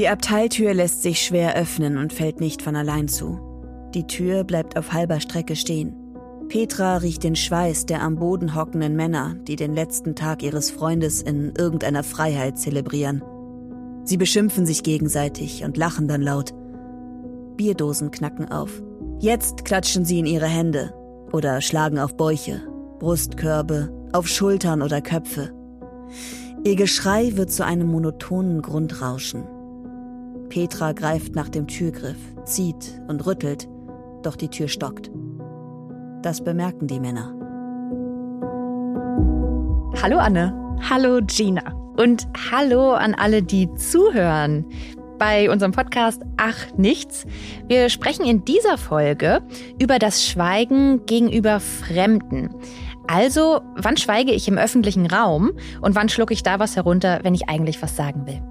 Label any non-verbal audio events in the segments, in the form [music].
Die Abteiltür lässt sich schwer öffnen und fällt nicht von allein zu. Die Tür bleibt auf halber Strecke stehen. Petra riecht den Schweiß der am Boden hockenden Männer, die den letzten Tag ihres Freundes in irgendeiner Freiheit zelebrieren. Sie beschimpfen sich gegenseitig und lachen dann laut. Bierdosen knacken auf. Jetzt klatschen sie in ihre Hände oder schlagen auf Bäuche, Brustkörbe, auf Schultern oder Köpfe. Ihr Geschrei wird zu einem monotonen Grundrauschen. Petra greift nach dem Türgriff, zieht und rüttelt, doch die Tür stockt. Das bemerken die Männer. Hallo Anne. Hallo Gina. Und hallo an alle, die zuhören bei unserem Podcast Ach nichts. Wir sprechen in dieser Folge über das Schweigen gegenüber Fremden. Also, wann schweige ich im öffentlichen Raum und wann schlucke ich da was herunter, wenn ich eigentlich was sagen will?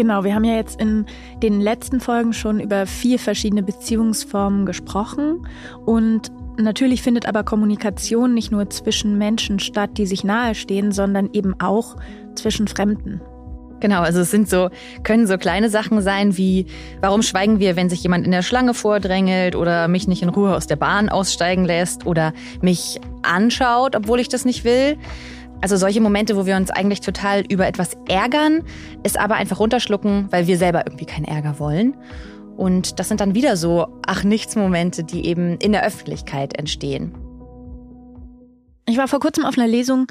Genau, wir haben ja jetzt in den letzten Folgen schon über vier verschiedene Beziehungsformen gesprochen und Natürlich findet aber Kommunikation nicht nur zwischen Menschen statt, die sich nahestehen, sondern eben auch zwischen Fremden. Genau, also es sind so, können so kleine Sachen sein wie, warum schweigen wir, wenn sich jemand in der Schlange vordrängelt oder mich nicht in Ruhe aus der Bahn aussteigen lässt oder mich anschaut, obwohl ich das nicht will. Also solche Momente, wo wir uns eigentlich total über etwas ärgern, es aber einfach runterschlucken, weil wir selber irgendwie keinen Ärger wollen. Und das sind dann wieder so Ach nichts Momente, die eben in der Öffentlichkeit entstehen. Ich war vor kurzem auf einer Lesung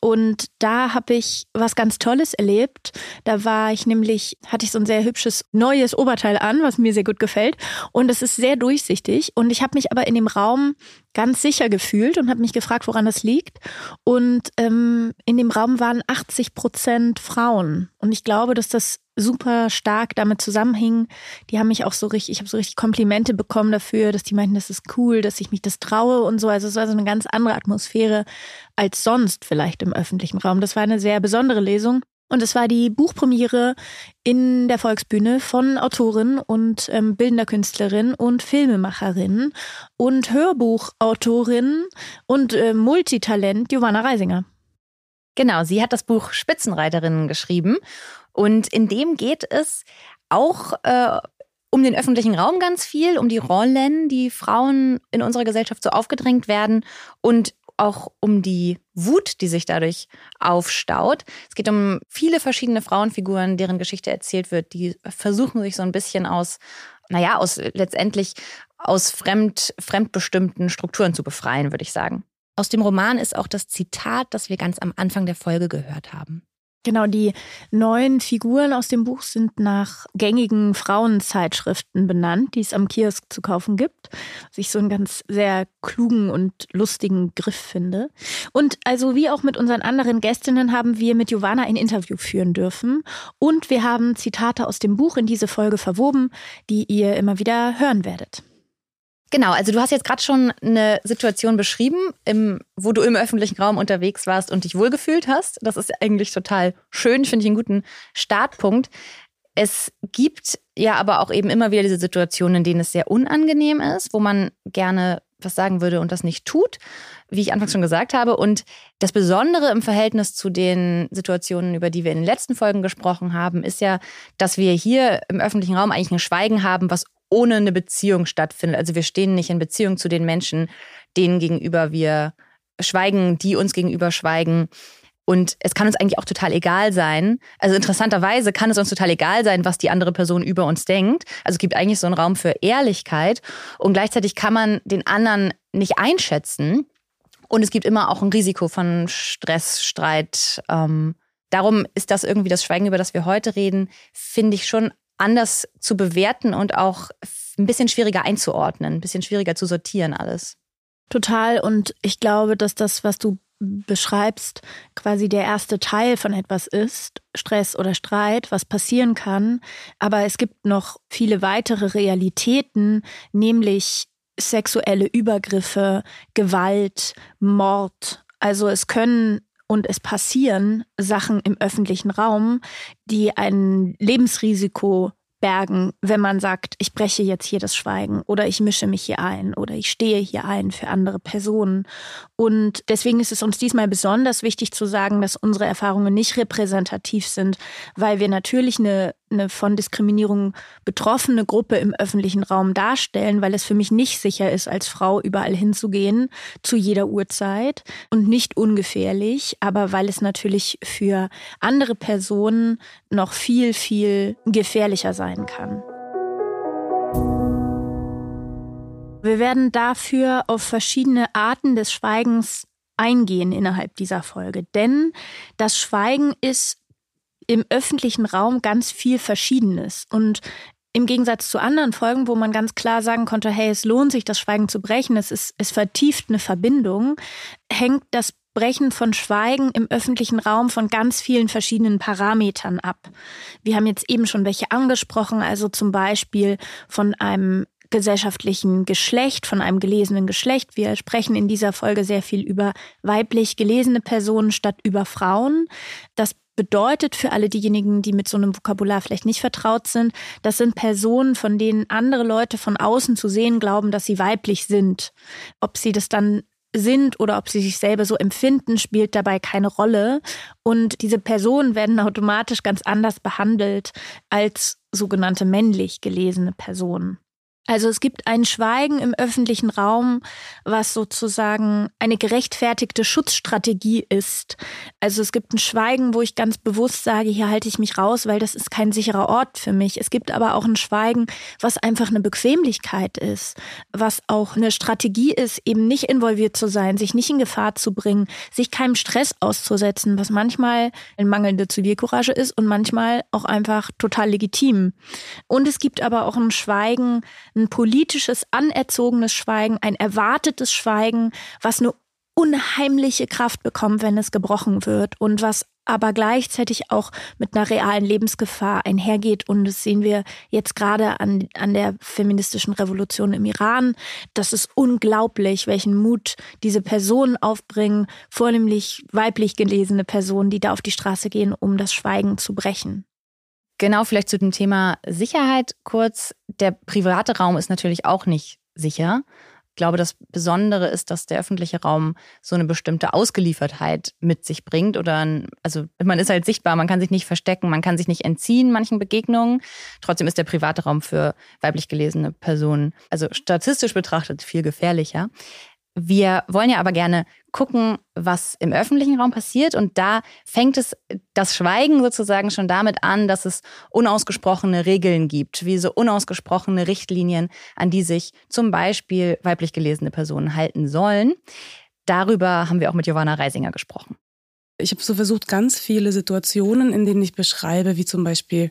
und da habe ich was ganz Tolles erlebt. Da war ich nämlich, hatte ich so ein sehr hübsches neues Oberteil an, was mir sehr gut gefällt. Und es ist sehr durchsichtig. Und ich habe mich aber in dem Raum ganz sicher gefühlt und habe mich gefragt, woran das liegt. Und ähm, in dem Raum waren 80 Prozent Frauen. Und ich glaube, dass das super stark damit zusammenhing. Die haben mich auch so richtig, ich habe so richtig Komplimente bekommen dafür, dass die meinten, das ist cool, dass ich mich das traue und so. Also es war so eine ganz andere Atmosphäre als sonst vielleicht im öffentlichen Raum. Das war eine sehr besondere Lesung. Und es war die Buchpremiere in der Volksbühne von Autorin und ähm, bildender Künstlerin und Filmemacherin und Hörbuchautorin und äh, Multitalent Giovanna Reisinger. Genau, sie hat das Buch Spitzenreiterinnen geschrieben und in dem geht es auch äh, um den öffentlichen Raum ganz viel, um die Rollen, die Frauen in unserer Gesellschaft so aufgedrängt werden und auch um die Wut, die sich dadurch aufstaut. Es geht um viele verschiedene Frauenfiguren, deren Geschichte erzählt wird, die versuchen sich so ein bisschen aus, naja, aus letztendlich aus fremd, fremdbestimmten Strukturen zu befreien, würde ich sagen. Aus dem Roman ist auch das Zitat, das wir ganz am Anfang der Folge gehört haben. Genau, die neuen Figuren aus dem Buch sind nach gängigen Frauenzeitschriften benannt, die es am Kiosk zu kaufen gibt. Was ich so einen ganz sehr klugen und lustigen Griff finde. Und also wie auch mit unseren anderen Gästinnen haben wir mit Giovanna ein Interview führen dürfen. Und wir haben Zitate aus dem Buch in diese Folge verwoben, die ihr immer wieder hören werdet. Genau, also du hast jetzt gerade schon eine Situation beschrieben, im, wo du im öffentlichen Raum unterwegs warst und dich wohlgefühlt hast. Das ist eigentlich total schön, finde ich einen guten Startpunkt. Es gibt ja aber auch eben immer wieder diese Situationen, in denen es sehr unangenehm ist, wo man gerne was sagen würde und das nicht tut, wie ich anfangs schon gesagt habe. Und das Besondere im Verhältnis zu den Situationen, über die wir in den letzten Folgen gesprochen haben, ist ja, dass wir hier im öffentlichen Raum eigentlich ein Schweigen haben, was ohne eine Beziehung stattfindet. Also wir stehen nicht in Beziehung zu den Menschen, denen gegenüber wir schweigen, die uns gegenüber schweigen. Und es kann uns eigentlich auch total egal sein. Also interessanterweise kann es uns total egal sein, was die andere Person über uns denkt. Also es gibt eigentlich so einen Raum für Ehrlichkeit. Und gleichzeitig kann man den anderen nicht einschätzen. Und es gibt immer auch ein Risiko von Stress, Streit. Ähm, darum ist das irgendwie das Schweigen, über das wir heute reden, finde ich schon anders zu bewerten und auch ein bisschen schwieriger einzuordnen, ein bisschen schwieriger zu sortieren alles. Total. Und ich glaube, dass das, was du beschreibst, quasi der erste Teil von etwas ist, Stress oder Streit, was passieren kann. Aber es gibt noch viele weitere Realitäten, nämlich sexuelle Übergriffe, Gewalt, Mord. Also es können und es passieren Sachen im öffentlichen Raum, die ein Lebensrisiko bergen, wenn man sagt, ich breche jetzt hier das Schweigen oder ich mische mich hier ein oder ich stehe hier ein für andere Personen. Und deswegen ist es uns diesmal besonders wichtig zu sagen, dass unsere Erfahrungen nicht repräsentativ sind, weil wir natürlich eine eine von Diskriminierung betroffene Gruppe im öffentlichen Raum darstellen, weil es für mich nicht sicher ist, als Frau überall hinzugehen, zu jeder Uhrzeit und nicht ungefährlich, aber weil es natürlich für andere Personen noch viel, viel gefährlicher sein kann. Wir werden dafür auf verschiedene Arten des Schweigens eingehen innerhalb dieser Folge. Denn das Schweigen ist im öffentlichen Raum ganz viel Verschiedenes. Und im Gegensatz zu anderen Folgen, wo man ganz klar sagen konnte, hey, es lohnt sich, das Schweigen zu brechen, es, ist, es vertieft eine Verbindung, hängt das Brechen von Schweigen im öffentlichen Raum von ganz vielen verschiedenen Parametern ab. Wir haben jetzt eben schon welche angesprochen, also zum Beispiel von einem gesellschaftlichen Geschlecht, von einem gelesenen Geschlecht. Wir sprechen in dieser Folge sehr viel über weiblich gelesene Personen statt über Frauen. Das bedeutet für alle diejenigen, die mit so einem Vokabular vielleicht nicht vertraut sind, das sind Personen, von denen andere Leute von außen zu sehen glauben, dass sie weiblich sind. Ob sie das dann sind oder ob sie sich selber so empfinden, spielt dabei keine Rolle. Und diese Personen werden automatisch ganz anders behandelt als sogenannte männlich gelesene Personen. Also es gibt ein Schweigen im öffentlichen Raum, was sozusagen eine gerechtfertigte Schutzstrategie ist. Also es gibt ein Schweigen, wo ich ganz bewusst sage, hier halte ich mich raus, weil das ist kein sicherer Ort für mich. Es gibt aber auch ein Schweigen, was einfach eine Bequemlichkeit ist, was auch eine Strategie ist, eben nicht involviert zu sein, sich nicht in Gefahr zu bringen, sich keinem Stress auszusetzen, was manchmal eine mangelnde Zivilcourage ist und manchmal auch einfach total legitim. Und es gibt aber auch ein Schweigen, ein politisches, anerzogenes Schweigen, ein erwartetes Schweigen, was eine unheimliche Kraft bekommt, wenn es gebrochen wird und was aber gleichzeitig auch mit einer realen Lebensgefahr einhergeht. Und das sehen wir jetzt gerade an, an der feministischen Revolution im Iran. Das ist unglaublich, welchen Mut diese Personen aufbringen, vornehmlich weiblich gelesene Personen, die da auf die Straße gehen, um das Schweigen zu brechen. Genau, vielleicht zu dem Thema Sicherheit kurz. Der private Raum ist natürlich auch nicht sicher. Ich glaube, das Besondere ist, dass der öffentliche Raum so eine bestimmte Ausgeliefertheit mit sich bringt. Oder also man ist halt sichtbar, man kann sich nicht verstecken, man kann sich nicht entziehen manchen Begegnungen. Trotzdem ist der private Raum für weiblich gelesene Personen, also statistisch betrachtet, viel gefährlicher. Wir wollen ja aber gerne gucken, was im öffentlichen Raum passiert. Und da fängt es das Schweigen sozusagen schon damit an, dass es unausgesprochene Regeln gibt, wie so unausgesprochene Richtlinien, an die sich zum Beispiel weiblich gelesene Personen halten sollen. Darüber haben wir auch mit Giovanna Reisinger gesprochen. Ich habe so versucht, ganz viele Situationen, in denen ich beschreibe, wie zum Beispiel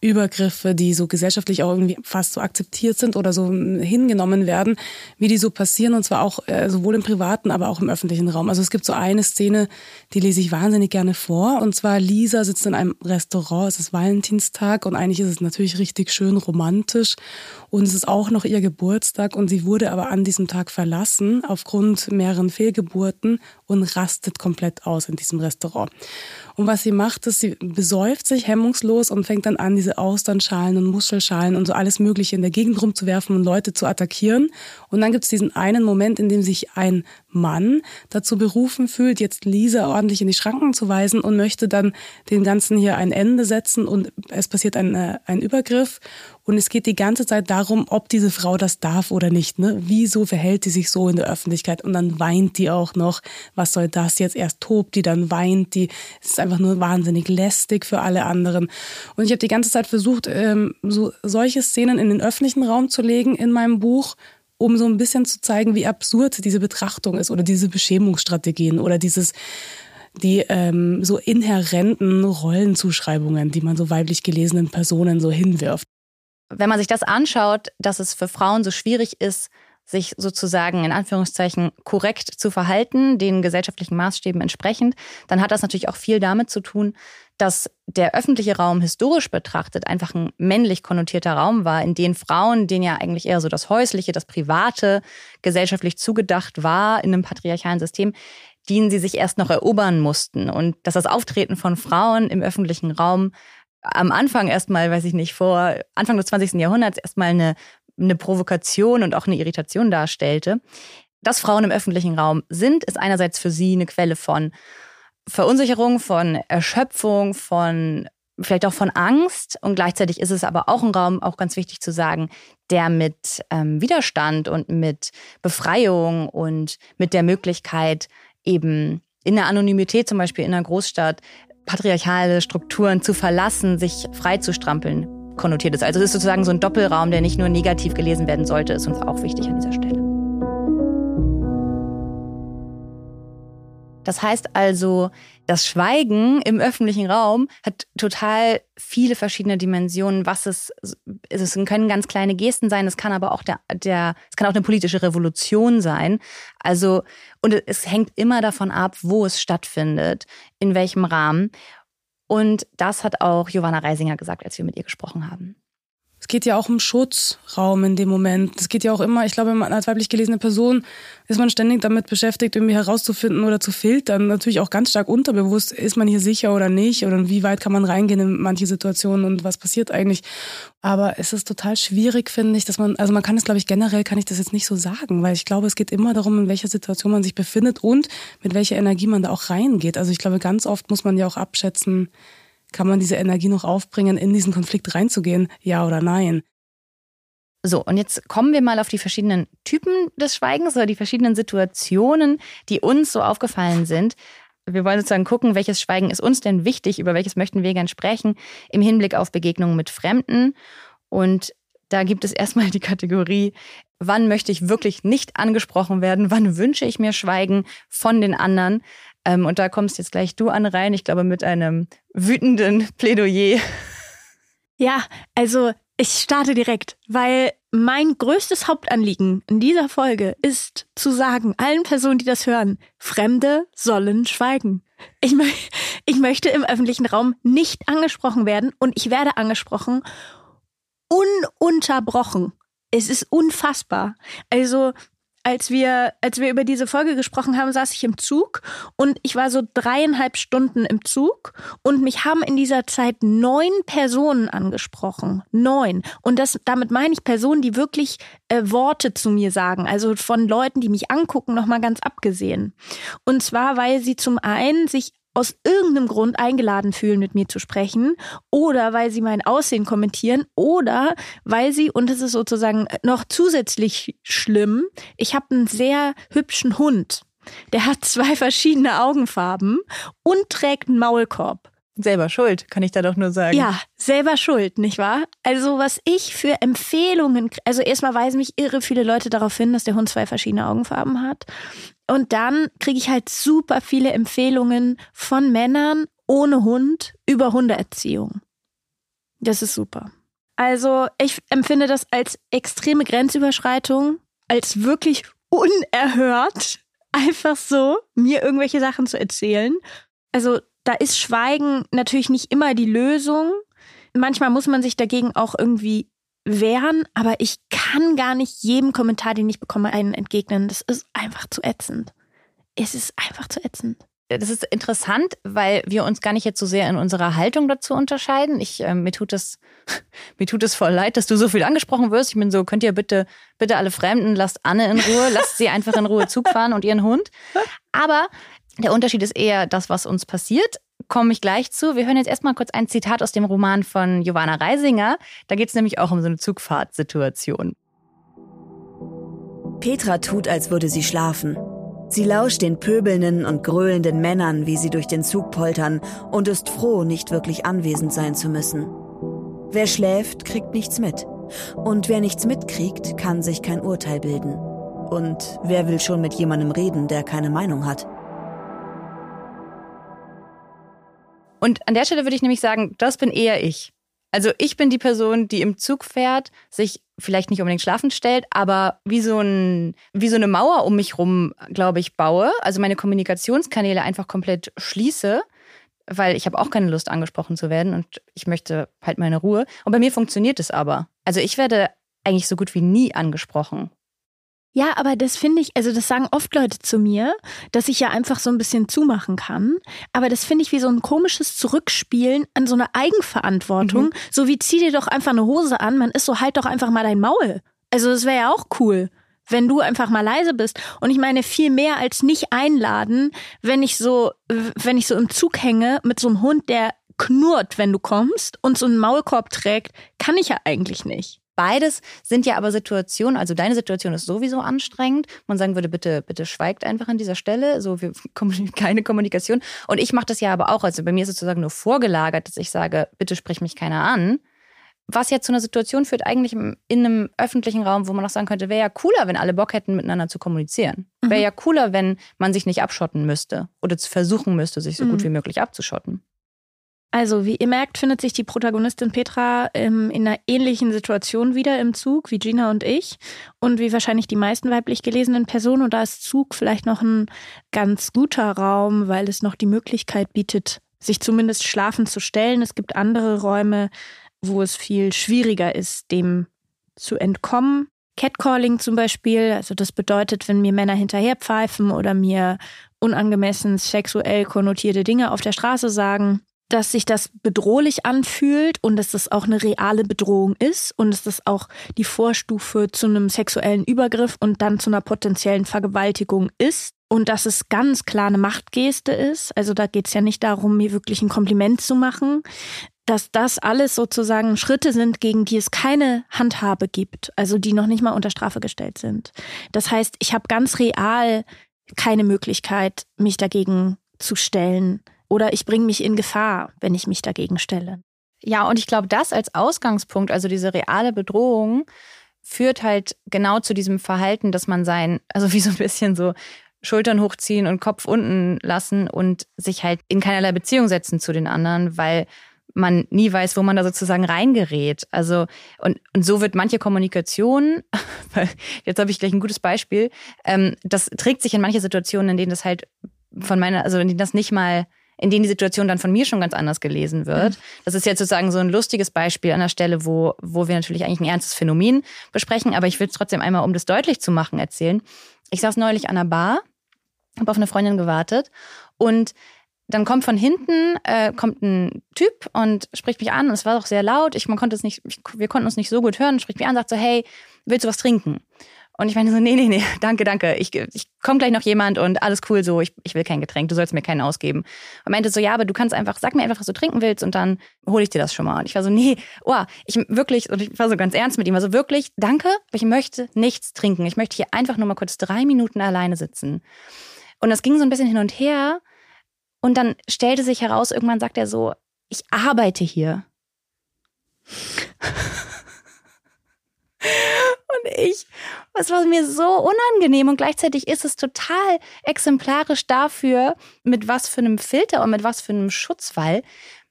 Übergriffe, die so gesellschaftlich auch irgendwie fast so akzeptiert sind oder so hingenommen werden, wie die so passieren und zwar auch äh, sowohl im privaten, aber auch im öffentlichen Raum. Also es gibt so eine Szene, die lese ich wahnsinnig gerne vor und zwar Lisa sitzt in einem Restaurant, es ist Valentinstag und eigentlich ist es natürlich richtig schön romantisch und es ist auch noch ihr Geburtstag und sie wurde aber an diesem Tag verlassen aufgrund mehreren Fehlgeburten und rastet komplett aus in diesem Restaurant. Und was sie macht, ist, sie besäuft sich hemmungslos und fängt dann an, diese Austernschalen und Muschelschalen und so alles Mögliche in der Gegend rumzuwerfen und Leute zu attackieren. Und dann gibt es diesen einen Moment, in dem sich ein Mann dazu berufen fühlt, jetzt Lisa ordentlich in die Schranken zu weisen und möchte dann den Ganzen hier ein Ende setzen und es passiert ein, äh, ein Übergriff und es geht die ganze Zeit darum, ob diese Frau das darf oder nicht. Ne? Wieso verhält die sich so in der Öffentlichkeit? Und dann weint die auch noch. Was soll das jetzt? Erst tobt die, dann weint die. Es ist einfach nur wahnsinnig lästig für alle anderen. Und ich habe die ganze Zeit versucht, ähm, so solche Szenen in den öffentlichen Raum zu legen in meinem Buch um so ein bisschen zu zeigen, wie absurd diese Betrachtung ist oder diese Beschämungsstrategien oder dieses die ähm, so inhärenten Rollenzuschreibungen, die man so weiblich gelesenen Personen so hinwirft wenn man sich das anschaut, dass es für Frauen so schwierig ist, sich sozusagen in Anführungszeichen korrekt zu verhalten, den gesellschaftlichen Maßstäben entsprechend, dann hat das natürlich auch viel damit zu tun, dass der öffentliche Raum historisch betrachtet einfach ein männlich konnotierter Raum war, in dem Frauen, denen ja eigentlich eher so das Häusliche, das Private gesellschaftlich zugedacht war in einem patriarchalen System, denen sie sich erst noch erobern mussten. Und dass das Auftreten von Frauen im öffentlichen Raum am Anfang erstmal, weiß ich nicht, vor Anfang des 20. Jahrhunderts erstmal eine, eine Provokation und auch eine Irritation darstellte. Dass Frauen im öffentlichen Raum sind, ist einerseits für sie eine Quelle von Verunsicherung, von Erschöpfung, von vielleicht auch von Angst und gleichzeitig ist es aber auch ein Raum, auch ganz wichtig zu sagen, der mit ähm, Widerstand und mit Befreiung und mit der Möglichkeit eben in der Anonymität zum Beispiel in einer Großstadt patriarchale Strukturen zu verlassen, sich frei zu strampeln, konnotiert ist. Also es ist sozusagen so ein Doppelraum, der nicht nur negativ gelesen werden sollte, ist uns auch wichtig an dieser Stelle. Das heißt also, das Schweigen im öffentlichen Raum hat total viele verschiedene Dimensionen. Was es, es können ganz kleine Gesten sein, es kann aber auch der, der, es kann auch eine politische Revolution sein. Also, und es hängt immer davon ab, wo es stattfindet, in welchem Rahmen. Und das hat auch Giovanna Reisinger gesagt, als wir mit ihr gesprochen haben. Es geht ja auch um Schutzraum in dem Moment. Es geht ja auch immer, ich glaube, als weiblich gelesene Person ist man ständig damit beschäftigt, irgendwie herauszufinden oder zu filtern. Natürlich auch ganz stark unterbewusst, ist man hier sicher oder nicht oder wie weit kann man reingehen in manche Situationen und was passiert eigentlich. Aber es ist total schwierig, finde ich, dass man, also man kann es, glaube ich, generell kann ich das jetzt nicht so sagen, weil ich glaube, es geht immer darum, in welcher Situation man sich befindet und mit welcher Energie man da auch reingeht. Also ich glaube, ganz oft muss man ja auch abschätzen, kann man diese Energie noch aufbringen, in diesen Konflikt reinzugehen? Ja oder nein? So, und jetzt kommen wir mal auf die verschiedenen Typen des Schweigens oder die verschiedenen Situationen, die uns so aufgefallen sind. Wir wollen sozusagen gucken, welches Schweigen ist uns denn wichtig, über welches möchten wir gern sprechen im Hinblick auf Begegnungen mit Fremden. Und da gibt es erstmal die Kategorie, wann möchte ich wirklich nicht angesprochen werden, wann wünsche ich mir Schweigen von den anderen. Ähm, und da kommst jetzt gleich du an rein, ich glaube, mit einem wütenden Plädoyer. Ja, also ich starte direkt, weil mein größtes Hauptanliegen in dieser Folge ist zu sagen, allen Personen, die das hören, Fremde sollen schweigen. Ich, mö ich möchte im öffentlichen Raum nicht angesprochen werden und ich werde angesprochen ununterbrochen. Es ist unfassbar. Also als wir, als wir über diese Folge gesprochen haben, saß ich im Zug und ich war so dreieinhalb Stunden im Zug und mich haben in dieser Zeit neun Personen angesprochen. Neun. Und das, damit meine ich Personen, die wirklich äh, Worte zu mir sagen. Also von Leuten, die mich angucken, nochmal ganz abgesehen. Und zwar, weil sie zum einen sich aus irgendeinem Grund eingeladen fühlen, mit mir zu sprechen, oder weil sie mein Aussehen kommentieren, oder weil sie, und es ist sozusagen noch zusätzlich schlimm, ich habe einen sehr hübschen Hund. Der hat [laughs] zwei verschiedene Augenfarben und trägt einen Maulkorb. Selber schuld, kann ich da doch nur sagen. Ja, selber schuld, nicht wahr? Also was ich für Empfehlungen, also erstmal weisen mich irre viele Leute darauf hin, dass der Hund zwei verschiedene Augenfarben hat. Und dann kriege ich halt super viele Empfehlungen von Männern ohne Hund über Hundeerziehung. Das ist super. Also ich empfinde das als extreme Grenzüberschreitung, als wirklich unerhört, [laughs] einfach so mir irgendwelche Sachen zu erzählen. Also da ist Schweigen natürlich nicht immer die Lösung. Manchmal muss man sich dagegen auch irgendwie wehren, aber ich kann gar nicht jedem Kommentar, den ich bekomme, einen entgegnen. Das ist einfach zu ätzend. Es ist einfach zu ätzend. Das ist interessant, weil wir uns gar nicht jetzt so sehr in unserer Haltung dazu unterscheiden. Ich, äh, mir tut es, [laughs] mir tut es voll leid, dass du so viel angesprochen wirst. Ich bin so, könnt ihr bitte, bitte alle Fremden, lasst Anne in Ruhe, lasst sie einfach in Ruhe Zug fahren und ihren Hund. Aber der Unterschied ist eher das, was uns passiert komme ich gleich zu. Wir hören jetzt erstmal kurz ein Zitat aus dem Roman von Giovanna Reisinger. Da geht es nämlich auch um so eine Zugfahrtsituation. Petra tut, als würde sie schlafen. Sie lauscht den pöbelnden und gröhlenden Männern, wie sie durch den Zug poltern, und ist froh, nicht wirklich anwesend sein zu müssen. Wer schläft, kriegt nichts mit. Und wer nichts mitkriegt, kann sich kein Urteil bilden. Und wer will schon mit jemandem reden, der keine Meinung hat? Und an der Stelle würde ich nämlich sagen, das bin eher ich. Also ich bin die Person, die im Zug fährt, sich vielleicht nicht unbedingt schlafen stellt, aber wie so, ein, wie so eine Mauer um mich rum, glaube ich, baue. Also meine Kommunikationskanäle einfach komplett schließe, weil ich habe auch keine Lust angesprochen zu werden und ich möchte halt meine Ruhe. Und bei mir funktioniert es aber. Also ich werde eigentlich so gut wie nie angesprochen. Ja, aber das finde ich, also das sagen oft Leute zu mir, dass ich ja einfach so ein bisschen zumachen kann. Aber das finde ich wie so ein komisches Zurückspielen an so eine Eigenverantwortung. Mhm. So wie zieh dir doch einfach eine Hose an, man ist so halt doch einfach mal dein Maul. Also das wäre ja auch cool wenn du einfach mal leise bist. Und ich meine viel mehr als nicht einladen, wenn ich so, wenn ich so im Zug hänge mit so einem Hund, der knurrt, wenn du kommst und so einen Maulkorb trägt, kann ich ja eigentlich nicht. Beides sind ja aber Situationen, also deine Situation ist sowieso anstrengend. Man sagen würde, bitte, bitte schweigt einfach an dieser Stelle, so wir [laughs] keine Kommunikation. Und ich mache das ja aber auch, also bei mir ist es sozusagen nur vorgelagert, dass ich sage, bitte sprich mich keiner an. Was ja zu einer Situation führt, eigentlich in einem öffentlichen Raum, wo man auch sagen könnte, wäre ja cooler, wenn alle Bock hätten, miteinander zu kommunizieren. Mhm. Wäre ja cooler, wenn man sich nicht abschotten müsste oder versuchen müsste, sich so mhm. gut wie möglich abzuschotten. Also, wie ihr merkt, findet sich die Protagonistin Petra ähm, in einer ähnlichen Situation wieder im Zug wie Gina und ich und wie wahrscheinlich die meisten weiblich gelesenen Personen. Und da ist Zug vielleicht noch ein ganz guter Raum, weil es noch die Möglichkeit bietet, sich zumindest schlafen zu stellen. Es gibt andere Räume, wo es viel schwieriger ist, dem zu entkommen. Catcalling zum Beispiel, also das bedeutet, wenn mir Männer hinterherpfeifen oder mir unangemessen sexuell konnotierte Dinge auf der Straße sagen, dass sich das bedrohlich anfühlt und dass das auch eine reale Bedrohung ist und dass das auch die Vorstufe zu einem sexuellen Übergriff und dann zu einer potenziellen Vergewaltigung ist und dass es ganz klar eine Machtgeste ist. Also da geht es ja nicht darum, mir wirklich ein Kompliment zu machen, dass das alles sozusagen Schritte sind, gegen die es keine Handhabe gibt, also die noch nicht mal unter Strafe gestellt sind. Das heißt, ich habe ganz real keine Möglichkeit, mich dagegen zu stellen oder ich bringe mich in Gefahr, wenn ich mich dagegen stelle. Ja, und ich glaube, das als Ausgangspunkt, also diese reale Bedrohung, führt halt genau zu diesem Verhalten, dass man sein, also wie so ein bisschen so Schultern hochziehen und Kopf unten lassen und sich halt in keinerlei Beziehung setzen zu den anderen, weil man nie weiß, wo man da sozusagen reingerät. Also, und, und so wird manche Kommunikation, [laughs] jetzt habe ich gleich ein gutes Beispiel, ähm, das trägt sich in manche Situationen, in denen das halt von meiner, also in denen das nicht mal in denen die Situation dann von mir schon ganz anders gelesen wird. Mhm. Das ist jetzt sozusagen so ein lustiges Beispiel an der Stelle, wo, wo wir natürlich eigentlich ein ernstes Phänomen besprechen, aber ich will es trotzdem einmal, um das deutlich zu machen, erzählen. Ich saß neulich an der Bar, habe auf eine Freundin gewartet und dann kommt von hinten äh, kommt ein Typ und spricht mich an und es war doch sehr laut. Ich, man konnte es nicht, ich, wir konnten uns nicht so gut hören. Spricht mich an, sagt so, hey, willst du was trinken? Und ich meine so, nee, nee, nee, [laughs] danke, danke. Ich, ich kommt gleich noch jemand und alles cool so, ich, ich will kein Getränk, du sollst mir keinen ausgeben. Und meinte so, ja, aber du kannst einfach, sag mir einfach, was du trinken willst und dann hole ich dir das schon mal. Und ich war so, nee, oh, ich wirklich, und ich war so ganz ernst mit ihm, also wirklich, danke, aber ich möchte nichts trinken. Ich möchte hier einfach nur mal kurz drei Minuten alleine sitzen. Und das ging so ein bisschen hin und her. Und dann stellte sich heraus, irgendwann sagt er so, ich arbeite hier. [laughs] Und ich, es war mir so unangenehm und gleichzeitig ist es total exemplarisch dafür, mit was für einem Filter und mit was für einem Schutzwall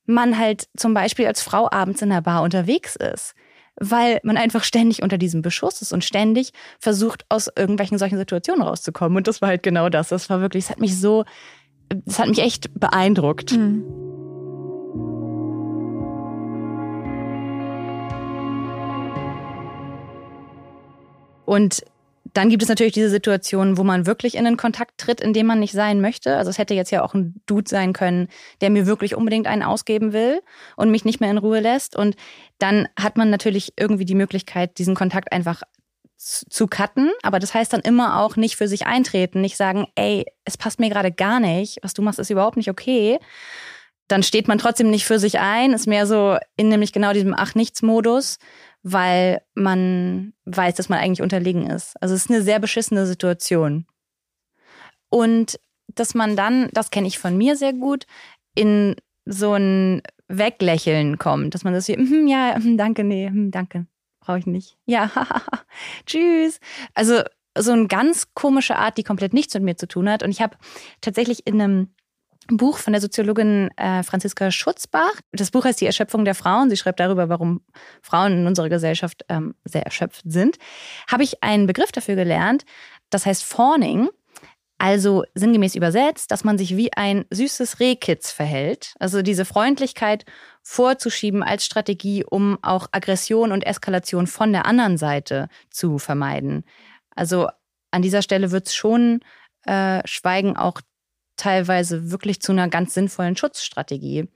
man halt zum Beispiel als Frau abends in der Bar unterwegs ist. Weil man einfach ständig unter diesem Beschuss ist und ständig versucht, aus irgendwelchen solchen Situationen rauszukommen. Und das war halt genau das. Das war wirklich, es hat mich so, es hat mich echt beeindruckt. Mhm. Und dann gibt es natürlich diese Situation, wo man wirklich in einen Kontakt tritt, in dem man nicht sein möchte. Also es hätte jetzt ja auch ein Dude sein können, der mir wirklich unbedingt einen ausgeben will und mich nicht mehr in Ruhe lässt. Und dann hat man natürlich irgendwie die Möglichkeit, diesen Kontakt einfach zu cutten, aber das heißt dann immer auch nicht für sich eintreten, nicht sagen, ey, es passt mir gerade gar nicht, was du machst, ist überhaupt nicht okay. Dann steht man trotzdem nicht für sich ein, ist mehr so in nämlich genau diesem Ach-Nichts-Modus weil man weiß, dass man eigentlich unterlegen ist. Also es ist eine sehr beschissene Situation. Und dass man dann, das kenne ich von mir sehr gut, in so ein Weglächeln kommt, dass man das wie, mm, ja, mm, danke, nee, mm, danke, brauche ich nicht. Ja, [laughs] tschüss. Also so eine ganz komische Art, die komplett nichts mit mir zu tun hat. Und ich habe tatsächlich in einem Buch von der Soziologin äh, Franziska Schutzbach. Das Buch heißt Die Erschöpfung der Frauen. Sie schreibt darüber, warum Frauen in unserer Gesellschaft ähm, sehr erschöpft sind. Habe ich einen Begriff dafür gelernt, das heißt Fawning. Also sinngemäß übersetzt, dass man sich wie ein süßes Rehkitz verhält. Also diese Freundlichkeit vorzuschieben als Strategie, um auch Aggression und Eskalation von der anderen Seite zu vermeiden. Also an dieser Stelle wird es schon äh, Schweigen auch teilweise wirklich zu einer ganz sinnvollen Schutzstrategie.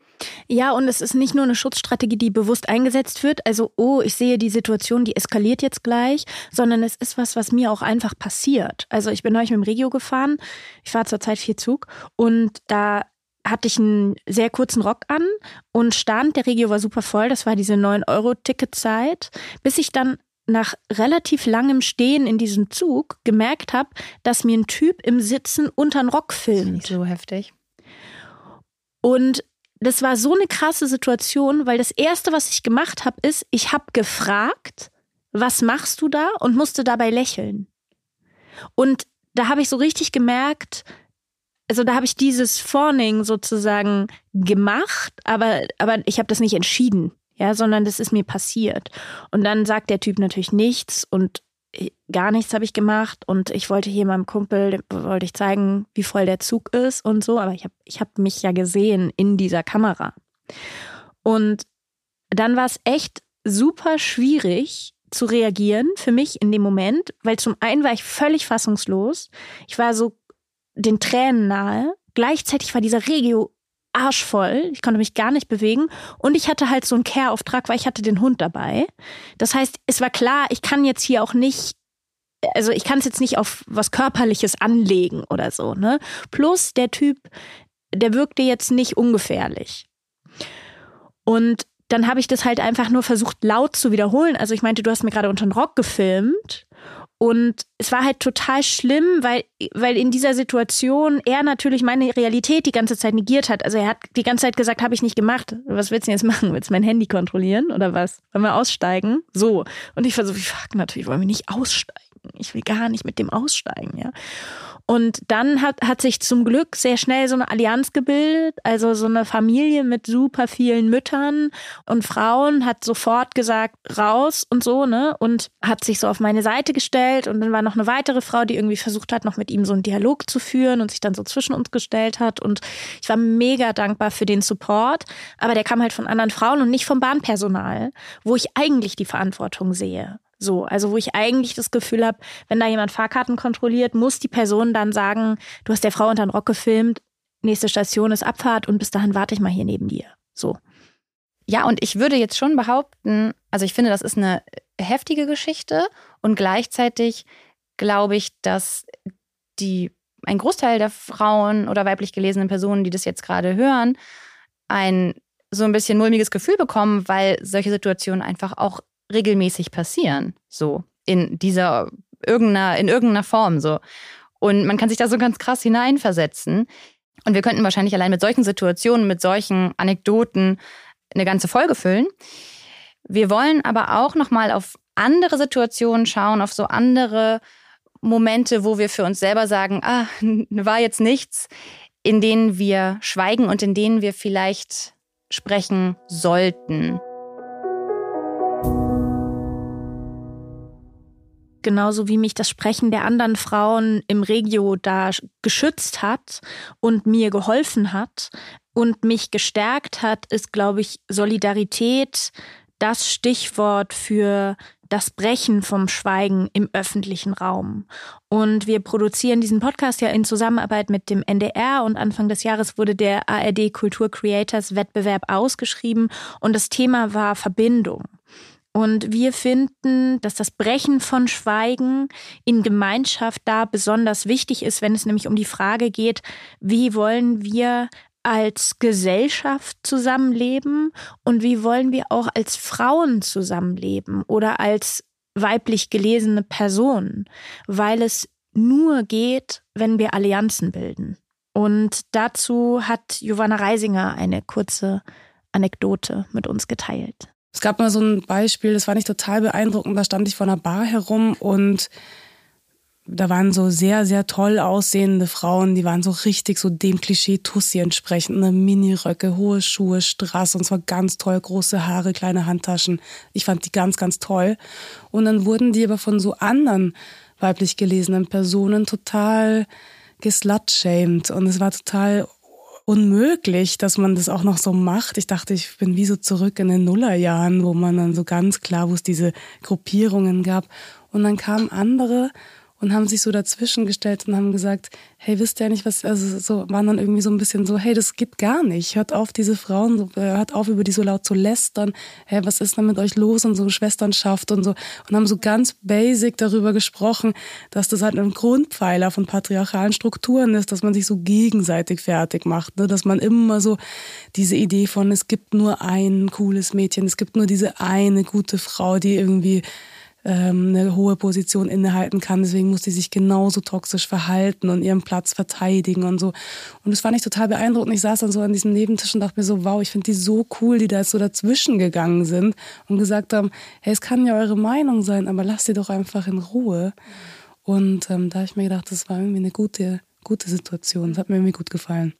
Ja, und es ist nicht nur eine Schutzstrategie, die bewusst eingesetzt wird, also, oh, ich sehe die Situation, die eskaliert jetzt gleich, sondern es ist was, was mir auch einfach passiert. Also ich bin neulich mit dem Regio gefahren, ich fahre zurzeit viel Zug. Und da hatte ich einen sehr kurzen Rock an. Und stand, der Regio war super voll, das war diese 9-Euro-Ticketzeit, bis ich dann nach relativ langem Stehen in diesem Zug gemerkt habe, dass mir ein Typ im Sitzen unter den Rock filmt. Nicht so heftig. Und das war so eine krasse Situation, weil das erste, was ich gemacht habe, ist, ich habe gefragt, was machst du da und musste dabei lächeln. Und da habe ich so richtig gemerkt, also da habe ich dieses Fawning sozusagen gemacht, aber, aber ich habe das nicht entschieden, ja, sondern das ist mir passiert. Und dann sagt der Typ natürlich nichts und gar nichts habe ich gemacht und ich wollte hier meinem Kumpel, wollte ich zeigen, wie voll der Zug ist und so, aber ich habe ich hab mich ja gesehen in dieser Kamera. Und dann war es echt super schwierig zu reagieren für mich in dem Moment, weil zum einen war ich völlig fassungslos. Ich war so den Tränen nahe. Gleichzeitig war dieser Regio arschvoll. Ich konnte mich gar nicht bewegen. Und ich hatte halt so einen Care-Auftrag, weil ich hatte den Hund dabei. Das heißt, es war klar, ich kann jetzt hier auch nicht, also ich kann es jetzt nicht auf was Körperliches anlegen oder so, ne? Plus der Typ, der wirkte jetzt nicht ungefährlich. Und dann habe ich das halt einfach nur versucht laut zu wiederholen. Also ich meinte, du hast mir gerade unter den Rock gefilmt und es war halt total schlimm, weil, weil in dieser Situation er natürlich meine Realität die ganze Zeit negiert hat. Also er hat die ganze Zeit gesagt, habe ich nicht gemacht. Was willst du jetzt machen? Willst du mein Handy kontrollieren oder was? Wollen wir aussteigen? So. Und ich war so, fuck, natürlich wollen wir nicht aussteigen. Ich will gar nicht mit dem aussteigen, ja. Und dann hat, hat sich zum Glück sehr schnell so eine Allianz gebildet, also so eine Familie mit super vielen Müttern und Frauen hat sofort gesagt, raus und so, ne? Und hat sich so auf meine Seite gestellt und dann war noch eine weitere Frau, die irgendwie versucht hat, noch mit ihm so einen Dialog zu führen und sich dann so zwischen uns gestellt hat. Und ich war mega dankbar für den Support, aber der kam halt von anderen Frauen und nicht vom Bahnpersonal, wo ich eigentlich die Verantwortung sehe. So, also wo ich eigentlich das Gefühl habe, wenn da jemand Fahrkarten kontrolliert, muss die Person dann sagen, du hast der Frau unter den Rock gefilmt, nächste Station ist Abfahrt und bis dahin warte ich mal hier neben dir. So. Ja, und ich würde jetzt schon behaupten, also ich finde, das ist eine heftige Geschichte und gleichzeitig glaube ich, dass die ein Großteil der Frauen oder weiblich gelesenen Personen, die das jetzt gerade hören, ein so ein bisschen mulmiges Gefühl bekommen, weil solche Situationen einfach auch regelmäßig passieren, so in dieser irgendeiner in irgendeiner Form so. Und man kann sich da so ganz krass hineinversetzen. Und wir könnten wahrscheinlich allein mit solchen Situationen, mit solchen Anekdoten eine ganze Folge füllen. Wir wollen aber auch noch mal auf andere Situationen schauen, auf so andere Momente, wo wir für uns selber sagen, ah, war jetzt nichts, in denen wir schweigen und in denen wir vielleicht sprechen sollten. Genauso wie mich das Sprechen der anderen Frauen im Regio da geschützt hat und mir geholfen hat und mich gestärkt hat, ist, glaube ich, Solidarität das Stichwort für das Brechen vom Schweigen im öffentlichen Raum. Und wir produzieren diesen Podcast ja in Zusammenarbeit mit dem NDR und Anfang des Jahres wurde der ARD Kultur Creators Wettbewerb ausgeschrieben und das Thema war Verbindung. Und wir finden, dass das Brechen von Schweigen in Gemeinschaft da besonders wichtig ist, wenn es nämlich um die Frage geht, wie wollen wir als Gesellschaft zusammenleben und wie wollen wir auch als Frauen zusammenleben oder als weiblich gelesene Personen, weil es nur geht, wenn wir Allianzen bilden. Und dazu hat Giovanna Reisinger eine kurze Anekdote mit uns geteilt. Es gab mal so ein Beispiel, das war nicht total beeindruckend. Da stand ich vor einer Bar herum und da waren so sehr, sehr toll aussehende Frauen, die waren so richtig so dem Klischee Tussi entsprechend. Ne? Miniröcke, hohe Schuhe, Strass und zwar ganz toll, große Haare, kleine Handtaschen. Ich fand die ganz, ganz toll. Und dann wurden die aber von so anderen weiblich gelesenen Personen total geslutshamed und es war total unmöglich, dass man das auch noch so macht. Ich dachte, ich bin wie so zurück in den Nullerjahren, wo man dann so ganz klar, wo es diese Gruppierungen gab. Und dann kamen andere und haben sich so dazwischen gestellt und haben gesagt, hey, wisst ihr nicht, was, also so, waren dann irgendwie so ein bisschen so, hey, das geht gar nicht. Hört auf, diese Frauen, äh, hört auf, über die so laut zu lästern. Hey, was ist denn mit euch los und so Schwesternschaft und so. Und haben so ganz basic darüber gesprochen, dass das halt ein Grundpfeiler von patriarchalen Strukturen ist, dass man sich so gegenseitig fertig macht, ne? dass man immer so diese Idee von, es gibt nur ein cooles Mädchen, es gibt nur diese eine gute Frau, die irgendwie ähm, eine hohe Position innehalten kann. Deswegen muss sie sich genauso toxisch verhalten und ihren Platz verteidigen und so. Und das fand ich total beeindruckend. Ich saß dann so an diesem Nebentisch und dachte mir so, wow, ich finde die so cool, die da jetzt so dazwischen gegangen sind und gesagt haben, hey, es kann ja eure Meinung sein, aber lasst sie doch einfach in Ruhe. Und ähm, da habe ich mir gedacht, das war irgendwie eine gute, gute Situation. Das hat mir irgendwie gut gefallen.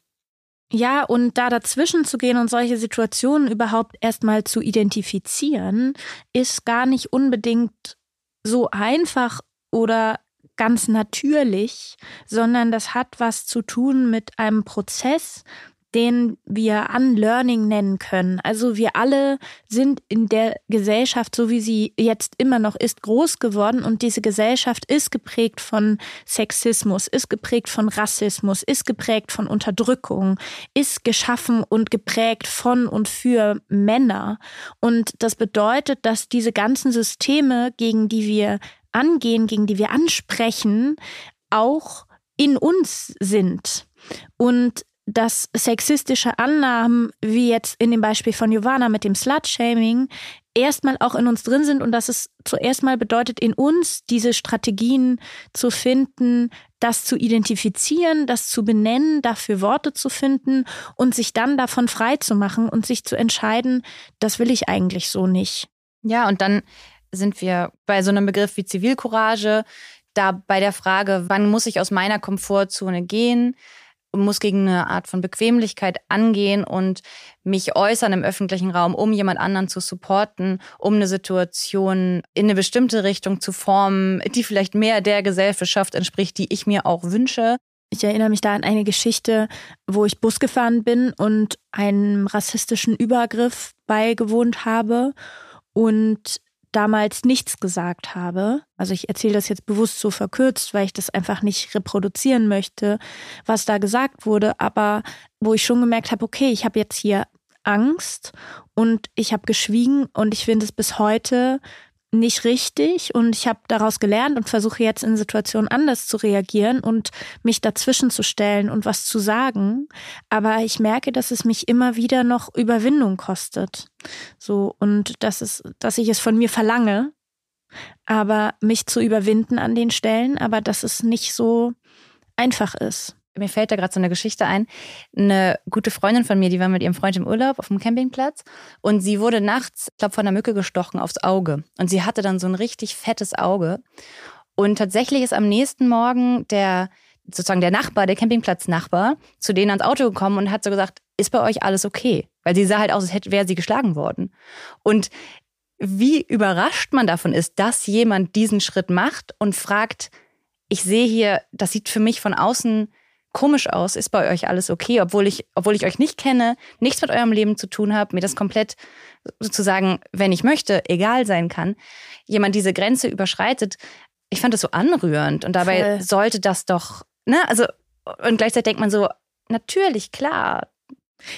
Ja, und da dazwischen zu gehen und solche Situationen überhaupt erstmal zu identifizieren, ist gar nicht unbedingt so einfach oder ganz natürlich, sondern das hat was zu tun mit einem Prozess, den wir Unlearning nennen können. Also wir alle sind in der Gesellschaft, so wie sie jetzt immer noch ist, groß geworden und diese Gesellschaft ist geprägt von Sexismus, ist geprägt von Rassismus, ist geprägt von Unterdrückung, ist geschaffen und geprägt von und für Männer. Und das bedeutet, dass diese ganzen Systeme, gegen die wir angehen, gegen die wir ansprechen, auch in uns sind. Und dass sexistische Annahmen, wie jetzt in dem Beispiel von Giovanna mit dem Slut-Shaming, erstmal auch in uns drin sind und dass es zuerst mal bedeutet, in uns diese Strategien zu finden, das zu identifizieren, das zu benennen, dafür Worte zu finden und sich dann davon frei zu machen und sich zu entscheiden, das will ich eigentlich so nicht. Ja, und dann sind wir bei so einem Begriff wie Zivilcourage, da bei der Frage, wann muss ich aus meiner Komfortzone gehen? Muss gegen eine Art von Bequemlichkeit angehen und mich äußern im öffentlichen Raum, um jemand anderen zu supporten, um eine Situation in eine bestimmte Richtung zu formen, die vielleicht mehr der Gesellschaft entspricht, die ich mir auch wünsche. Ich erinnere mich da an eine Geschichte, wo ich Bus gefahren bin und einem rassistischen Übergriff beigewohnt habe und damals nichts gesagt habe. Also ich erzähle das jetzt bewusst so verkürzt, weil ich das einfach nicht reproduzieren möchte, was da gesagt wurde, aber wo ich schon gemerkt habe, okay, ich habe jetzt hier Angst und ich habe geschwiegen und ich finde es bis heute nicht richtig und ich habe daraus gelernt und versuche jetzt in Situationen anders zu reagieren und mich dazwischen zu stellen und was zu sagen. Aber ich merke, dass es mich immer wieder noch Überwindung kostet. So und dass es, dass ich es von mir verlange, aber mich zu überwinden an den Stellen, aber dass es nicht so einfach ist mir fällt da gerade so eine Geschichte ein. Eine gute Freundin von mir, die war mit ihrem Freund im Urlaub auf dem Campingplatz und sie wurde nachts, glaube von einer Mücke gestochen aufs Auge und sie hatte dann so ein richtig fettes Auge und tatsächlich ist am nächsten Morgen der sozusagen der Nachbar, der Campingplatznachbar, zu denen ans Auto gekommen und hat so gesagt, ist bei euch alles okay? Weil sie sah halt aus, als hätte wäre sie geschlagen worden. Und wie überrascht man davon ist, dass jemand diesen Schritt macht und fragt, ich sehe hier, das sieht für mich von außen komisch aus, ist bei euch alles okay, obwohl ich, obwohl ich euch nicht kenne, nichts mit eurem Leben zu tun habe, mir das komplett sozusagen, wenn ich möchte, egal sein kann, jemand diese Grenze überschreitet. Ich fand das so anrührend und dabei Voll. sollte das doch, ne, also, und gleichzeitig denkt man so, natürlich, klar,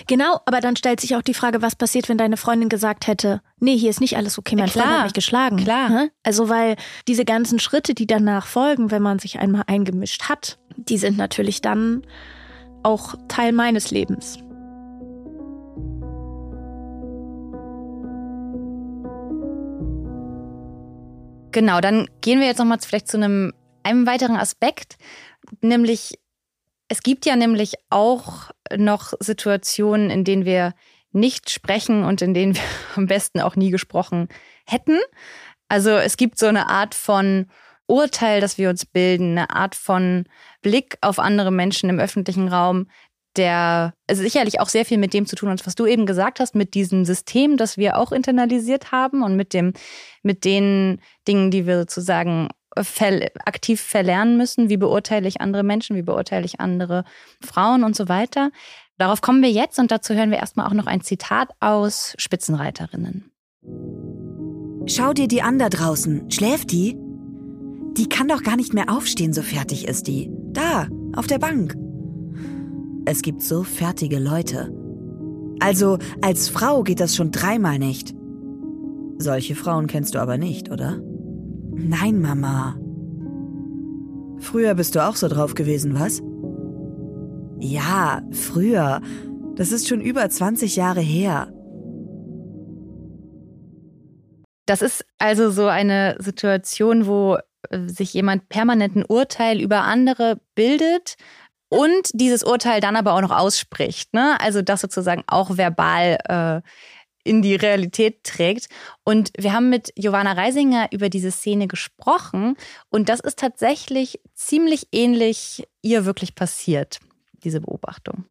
Genau, aber dann stellt sich auch die Frage, was passiert, wenn deine Freundin gesagt hätte, nee, hier ist nicht alles okay, mein ja, Freund hat mich geschlagen. Klar. Also weil diese ganzen Schritte, die danach folgen, wenn man sich einmal eingemischt hat, die sind natürlich dann auch Teil meines Lebens. Genau, dann gehen wir jetzt nochmal vielleicht zu einem, einem weiteren Aspekt, nämlich es gibt ja nämlich auch noch Situationen, in denen wir nicht sprechen und in denen wir [laughs] am besten auch nie gesprochen hätten. Also es gibt so eine Art von Urteil, das wir uns bilden, eine Art von Blick auf andere Menschen im öffentlichen Raum, der also sicherlich auch sehr viel mit dem zu tun hat, was du eben gesagt hast, mit diesem System, das wir auch internalisiert haben und mit dem, mit den Dingen, die wir sozusagen ver aktiv verlernen müssen, wie beurteile ich andere Menschen, wie beurteile ich andere Frauen und so weiter. Darauf kommen wir jetzt und dazu hören wir erstmal auch noch ein Zitat aus Spitzenreiterinnen. Schau dir die an da draußen. Schläft die? Die kann doch gar nicht mehr aufstehen, so fertig ist die. Da, auf der Bank. Es gibt so fertige Leute. Also, als Frau geht das schon dreimal nicht. Solche Frauen kennst du aber nicht, oder? Nein, Mama. Früher bist du auch so drauf gewesen, was? Ja, früher. Das ist schon über 20 Jahre her. Das ist also so eine Situation, wo äh, sich jemand permanent ein Urteil über andere bildet und dieses Urteil dann aber auch noch ausspricht. Ne? Also das sozusagen auch verbal äh, in die Realität trägt. Und wir haben mit Giovanna Reisinger über diese Szene gesprochen und das ist tatsächlich ziemlich ähnlich ihr wirklich passiert, diese Beobachtung.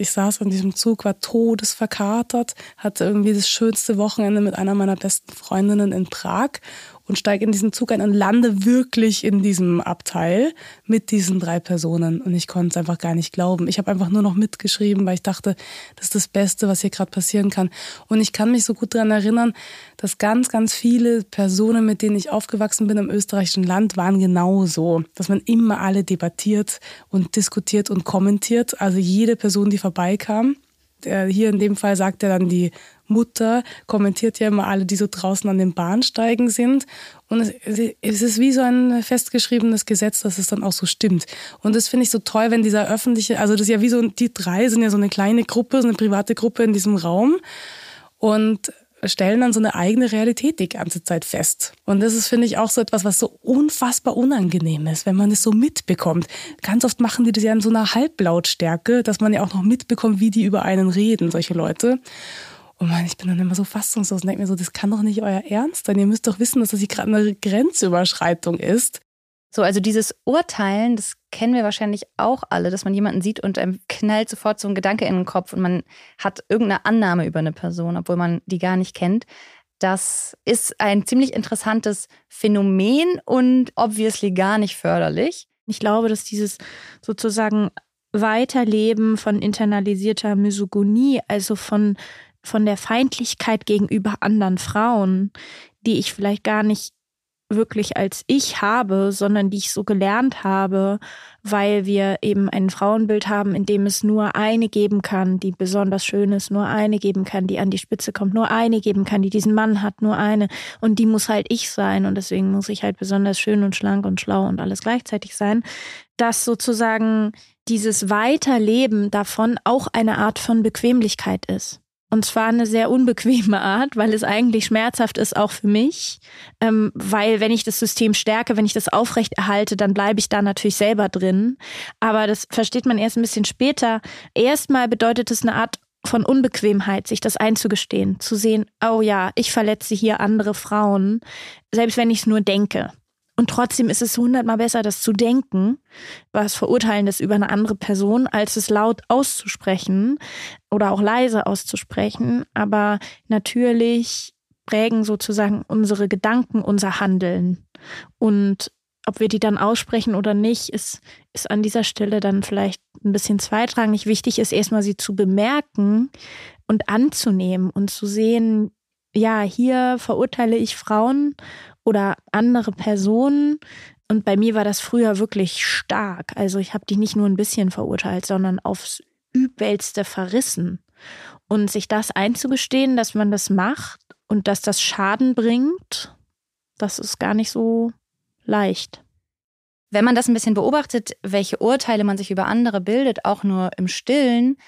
Ich saß in diesem Zug, war todesverkatert, hatte irgendwie das schönste Wochenende mit einer meiner besten Freundinnen in Prag und steige in diesen Zug ein und lande wirklich in diesem Abteil mit diesen drei Personen. Und ich konnte es einfach gar nicht glauben. Ich habe einfach nur noch mitgeschrieben, weil ich dachte, das ist das Beste, was hier gerade passieren kann. Und ich kann mich so gut daran erinnern, dass ganz, ganz viele Personen, mit denen ich aufgewachsen bin im österreichischen Land, waren genauso. Dass man immer alle debattiert und diskutiert und kommentiert. Also jede Person, die vorbeikam. Hier in dem Fall sagt er dann die Mutter kommentiert ja immer alle, die so draußen an den Bahnsteigen sind. Und es, ist wie so ein festgeschriebenes Gesetz, dass es dann auch so stimmt. Und das finde ich so toll, wenn dieser öffentliche, also das ist ja wie so, die drei sind ja so eine kleine Gruppe, so eine private Gruppe in diesem Raum. Und stellen dann so eine eigene Realität die ganze Zeit fest. Und das ist, finde ich, auch so etwas, was so unfassbar unangenehm ist, wenn man es so mitbekommt. Ganz oft machen die das ja in so einer Halblautstärke, dass man ja auch noch mitbekommt, wie die über einen reden, solche Leute. Und man, ich bin dann immer so fassungslos und denke mir so, das kann doch nicht euer Ernst sein. Ihr müsst doch wissen, dass das hier gerade eine Grenzüberschreitung ist. So, also dieses Urteilen, das kennen wir wahrscheinlich auch alle, dass man jemanden sieht und einem knallt sofort so ein Gedanke in den Kopf und man hat irgendeine Annahme über eine Person, obwohl man die gar nicht kennt. Das ist ein ziemlich interessantes Phänomen und obviously gar nicht förderlich. Ich glaube, dass dieses sozusagen Weiterleben von internalisierter Misogonie, also von von der Feindlichkeit gegenüber anderen Frauen, die ich vielleicht gar nicht wirklich als ich habe, sondern die ich so gelernt habe, weil wir eben ein Frauenbild haben, in dem es nur eine geben kann, die besonders schön ist, nur eine geben kann, die an die Spitze kommt, nur eine geben kann, die diesen Mann hat, nur eine. Und die muss halt ich sein. Und deswegen muss ich halt besonders schön und schlank und schlau und alles gleichzeitig sein. Dass sozusagen dieses Weiterleben davon auch eine Art von Bequemlichkeit ist. Und zwar eine sehr unbequeme Art, weil es eigentlich schmerzhaft ist, auch für mich. Ähm, weil wenn ich das System stärke, wenn ich das aufrechterhalte, dann bleibe ich da natürlich selber drin. Aber das versteht man erst ein bisschen später. Erstmal bedeutet es eine Art von Unbequemheit, sich das einzugestehen, zu sehen, oh ja, ich verletze hier andere Frauen, selbst wenn ich es nur denke. Und trotzdem ist es hundertmal besser, das zu denken, was Verurteilendes über eine andere Person, als es laut auszusprechen oder auch leise auszusprechen. Aber natürlich prägen sozusagen unsere Gedanken unser Handeln. Und ob wir die dann aussprechen oder nicht, ist, ist an dieser Stelle dann vielleicht ein bisschen zweitrangig. Wichtig ist erstmal sie zu bemerken und anzunehmen und zu sehen, ja, hier verurteile ich Frauen oder andere Personen. Und bei mir war das früher wirklich stark. Also ich habe die nicht nur ein bisschen verurteilt, sondern aufs übelste verrissen. Und sich das einzugestehen, dass man das macht und dass das Schaden bringt, das ist gar nicht so leicht. Wenn man das ein bisschen beobachtet, welche Urteile man sich über andere bildet, auch nur im Stillen,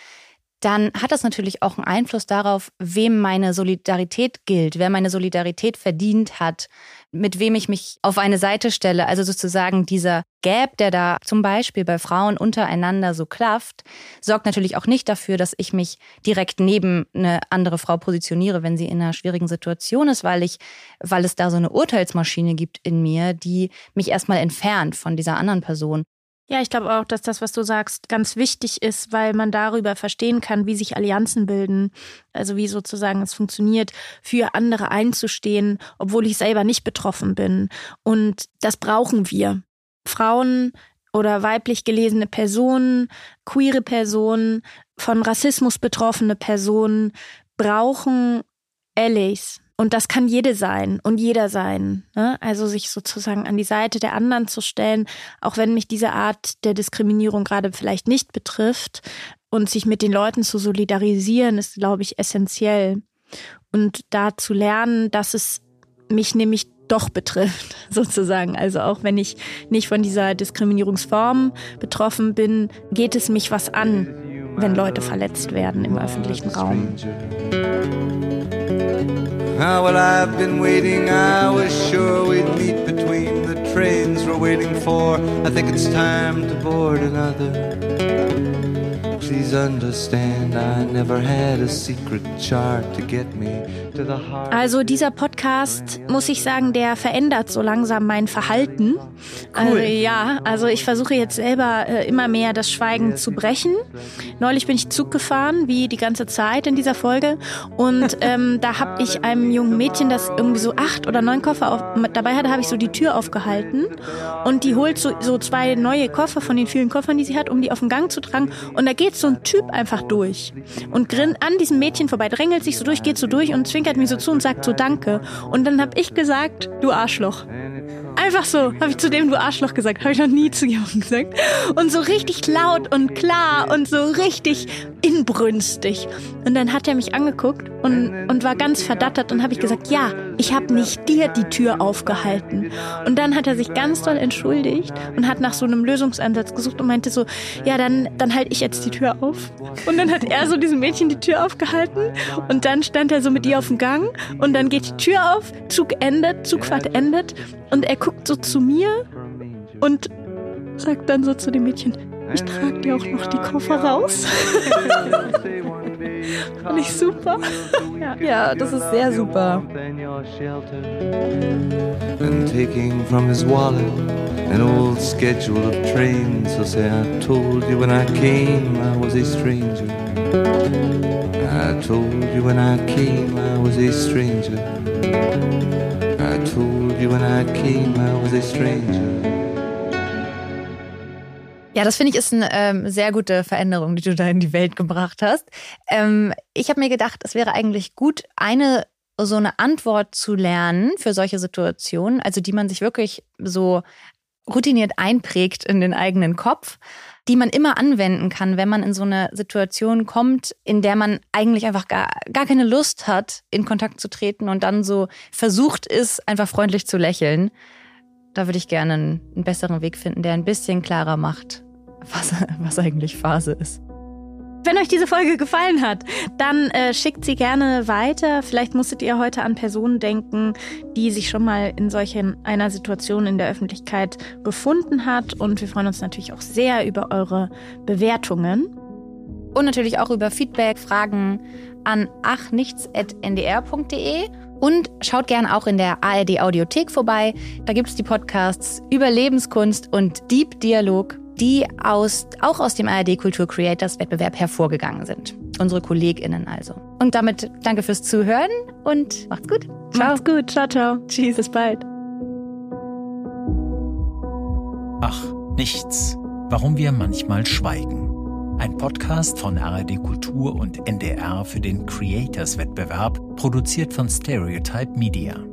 dann hat das natürlich auch einen Einfluss darauf, wem meine Solidarität gilt, wer meine Solidarität verdient hat, mit wem ich mich auf eine Seite stelle. Also sozusagen dieser Gap, der da zum Beispiel bei Frauen untereinander so klafft, sorgt natürlich auch nicht dafür, dass ich mich direkt neben eine andere Frau positioniere, wenn sie in einer schwierigen Situation ist, weil ich, weil es da so eine Urteilsmaschine gibt in mir, die mich erstmal entfernt von dieser anderen Person. Ja, ich glaube auch, dass das, was du sagst, ganz wichtig ist, weil man darüber verstehen kann, wie sich Allianzen bilden. Also wie sozusagen es funktioniert, für andere einzustehen, obwohl ich selber nicht betroffen bin. Und das brauchen wir. Frauen oder weiblich gelesene Personen, queere Personen, von Rassismus betroffene Personen brauchen Allies. Und das kann jede sein und jeder sein. Ne? Also sich sozusagen an die Seite der anderen zu stellen, auch wenn mich diese Art der Diskriminierung gerade vielleicht nicht betrifft. Und sich mit den Leuten zu solidarisieren, ist, glaube ich, essentiell. Und da zu lernen, dass es mich nämlich doch betrifft, [laughs] sozusagen. Also auch wenn ich nicht von dieser Diskriminierungsform betroffen bin, geht es mich was an, wenn Leute verletzt werden im öffentlichen Raum. Ah, well, I've been waiting. I was sure we'd meet between the trains we're waiting for. I think it's time to board another. Please understand, I never had a secret chart to get me to the heart. Also dieser Podcast, muss ich sagen, der verändert so langsam mein Verhalten. Cool. Also, ja, also ich versuche jetzt selber äh, immer mehr das Schweigen zu brechen. Neulich bin ich Zug gefahren, wie die ganze Zeit in dieser Folge. Und [laughs] ähm, da habe ich einem jungen Mädchen, das irgendwie so acht oder neun Koffer auf, dabei hatte, habe ich so die Tür aufgehalten. Und die holt so, so zwei neue Koffer von den vielen Koffern, die sie hat, um die auf den Gang zu tragen. Und da geht's so ein Typ einfach durch und grin an diesem Mädchen vorbei, drängelt sich so durch, geht so durch und zwinkert mir so zu und sagt so Danke. Und dann habe ich gesagt, du Arschloch. Einfach so, habe ich zu dem du Arschloch gesagt. Habe ich noch nie zu jemandem gesagt. Und so richtig laut und klar und so richtig inbrünstig. Und dann hat er mich angeguckt und, und war ganz verdattert und habe ich gesagt, ja, ich habe nicht dir die Tür aufgehalten. Und dann hat er sich ganz doll entschuldigt und hat nach so einem Lösungsansatz gesucht und meinte so, ja, dann, dann halte ich jetzt die Tür auf. Und dann hat er so diesem Mädchen die Tür aufgehalten und dann stand er so mit ihr auf dem Gang und dann geht die Tür auf, Zug endet, Zugfahrt endet und er guckt so zu mir und sagt dann so zu dem Mädchen, ich trage dir auch noch die Koffer raus. [laughs] [laughs] Fand ich super. ja. [laughs] ja, das ist sehr super. And taking from his wallet an old schedule of trains. So say, I told you when I came I was a stranger. I told you when I came I was a stranger. I told you when I came I was a stranger. Ja, das finde ich ist eine ähm, sehr gute Veränderung, die du da in die Welt gebracht hast. Ähm, ich habe mir gedacht, es wäre eigentlich gut, eine so eine Antwort zu lernen für solche Situationen, also die man sich wirklich so routiniert einprägt in den eigenen Kopf, die man immer anwenden kann, wenn man in so eine Situation kommt, in der man eigentlich einfach gar, gar keine Lust hat, in Kontakt zu treten und dann so versucht ist, einfach freundlich zu lächeln. Da würde ich gerne einen, einen besseren Weg finden, der ein bisschen klarer macht, was, [laughs] was eigentlich Phase ist. Wenn euch diese Folge gefallen hat, dann äh, schickt sie gerne weiter. Vielleicht musstet ihr heute an Personen denken, die sich schon mal in solch einer Situation in der Öffentlichkeit befunden hat. Und wir freuen uns natürlich auch sehr über eure Bewertungen. Und natürlich auch über Feedback, Fragen an achnichts.ndr.de. Und schaut gerne auch in der ARD Audiothek vorbei. Da gibt es die Podcasts über Lebenskunst und Deep Dialog, die aus, auch aus dem ARD Kultur Creators Wettbewerb hervorgegangen sind. Unsere KollegInnen also. Und damit danke fürs Zuhören und macht's gut. Ciao. Macht's gut. Ciao, ciao. Tschüss, bis bald. Ach, nichts. Warum wir manchmal schweigen. Ein Podcast von ARD Kultur und NDR für den Creators Wettbewerb, produziert von Stereotype Media.